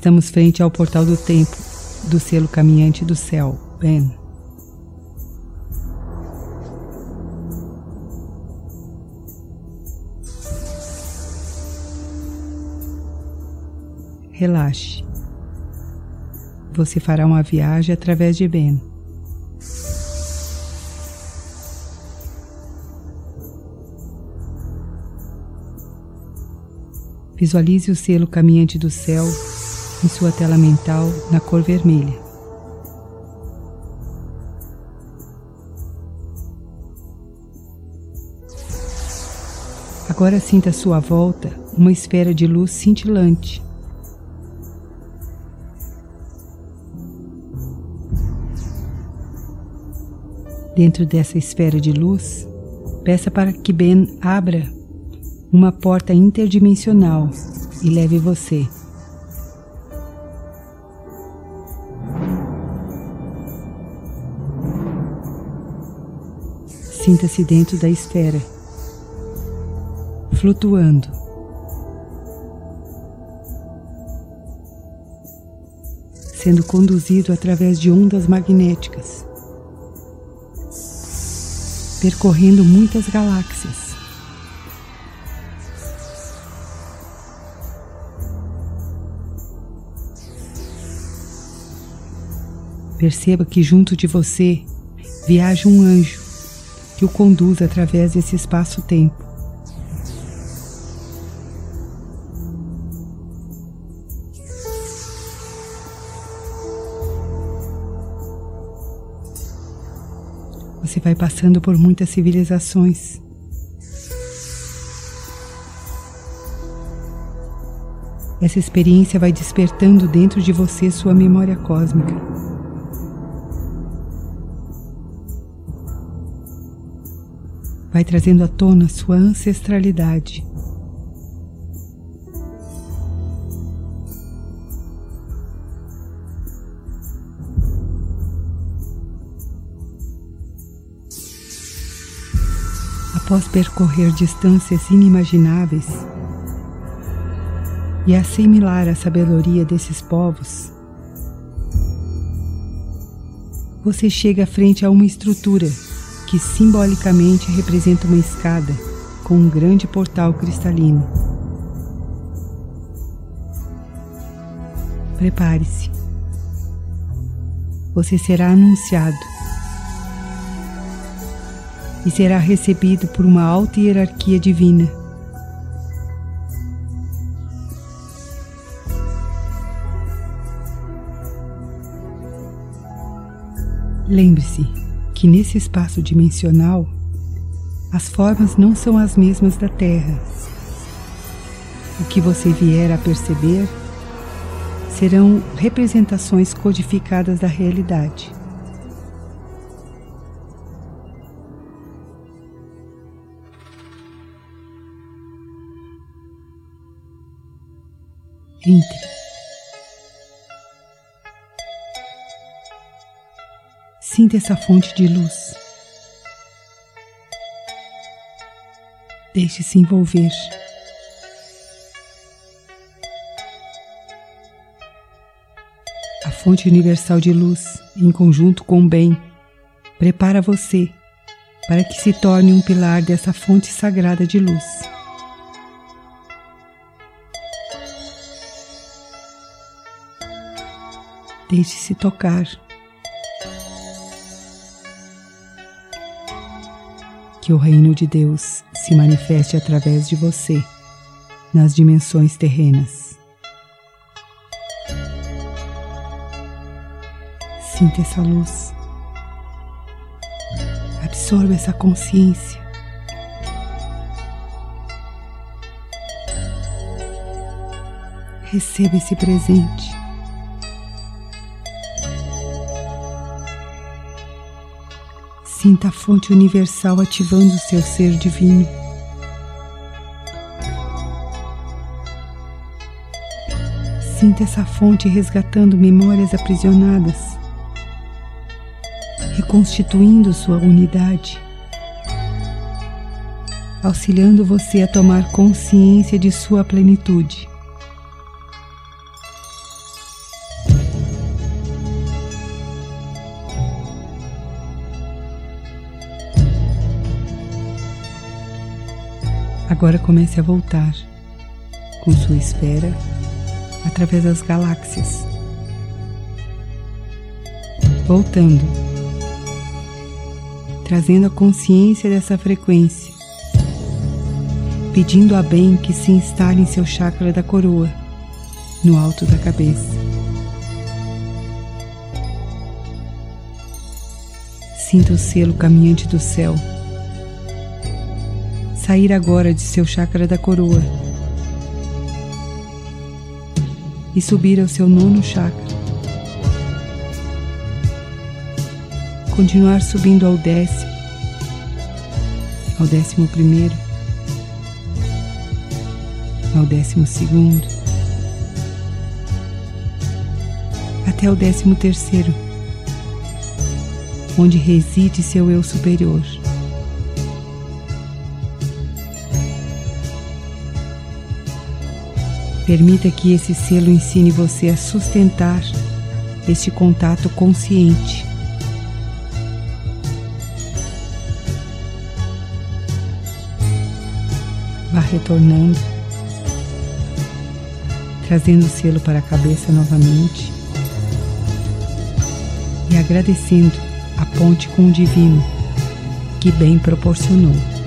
Estamos frente ao portal do tempo do selo caminhante do céu, Ben. Relaxe. Você fará uma viagem através de Ben. Visualize o selo caminhante do céu em sua tela mental na cor vermelha. Agora sinta à sua volta uma esfera de luz cintilante. Dentro dessa esfera de luz, peça para que Ben abra uma porta interdimensional e leve você. Sinta-se dentro da esfera, flutuando. Sendo conduzido através de ondas magnéticas, percorrendo muitas galáxias. Perceba que junto de você viaja um anjo que o conduz através desse espaço-tempo. Você vai passando por muitas civilizações. Essa experiência vai despertando dentro de você sua memória cósmica. Vai trazendo à tona sua ancestralidade. Após percorrer distâncias inimagináveis e assimilar a sabedoria desses povos, você chega frente a uma estrutura que simbolicamente representa uma escada com um grande portal cristalino. Prepare-se. Você será anunciado e será recebido por uma alta hierarquia divina. Lembre-se que nesse espaço dimensional as formas não são as mesmas da Terra. O que você vier a perceber serão representações codificadas da realidade. Entre. Sinta essa fonte de luz. Deixe-se envolver. A fonte universal de luz, em conjunto com o bem, prepara você para que se torne um pilar dessa fonte sagrada de luz. Deixe-se tocar. Que o reino de Deus se manifeste através de você nas dimensões terrenas. Sinta essa luz. Absorva essa consciência. Receba esse presente. Sinta a fonte universal ativando o seu ser divino. Sinta essa fonte resgatando memórias aprisionadas, reconstituindo sua unidade, auxiliando você a tomar consciência de sua plenitude. Agora comece a voltar com sua esfera através das galáxias. Voltando, trazendo a consciência dessa frequência, pedindo a bem que se instale em seu chakra da coroa, no alto da cabeça. Sinta o selo caminhante do céu sair agora de seu chakra da coroa e subir ao seu nono chakra. Continuar subindo ao décimo, ao décimo primeiro, ao décimo segundo, até o décimo terceiro, onde reside seu eu superior. Permita que esse selo ensine você a sustentar este contato consciente. Vá retornando, trazendo o selo para a cabeça novamente e agradecendo a ponte com o Divino que bem proporcionou.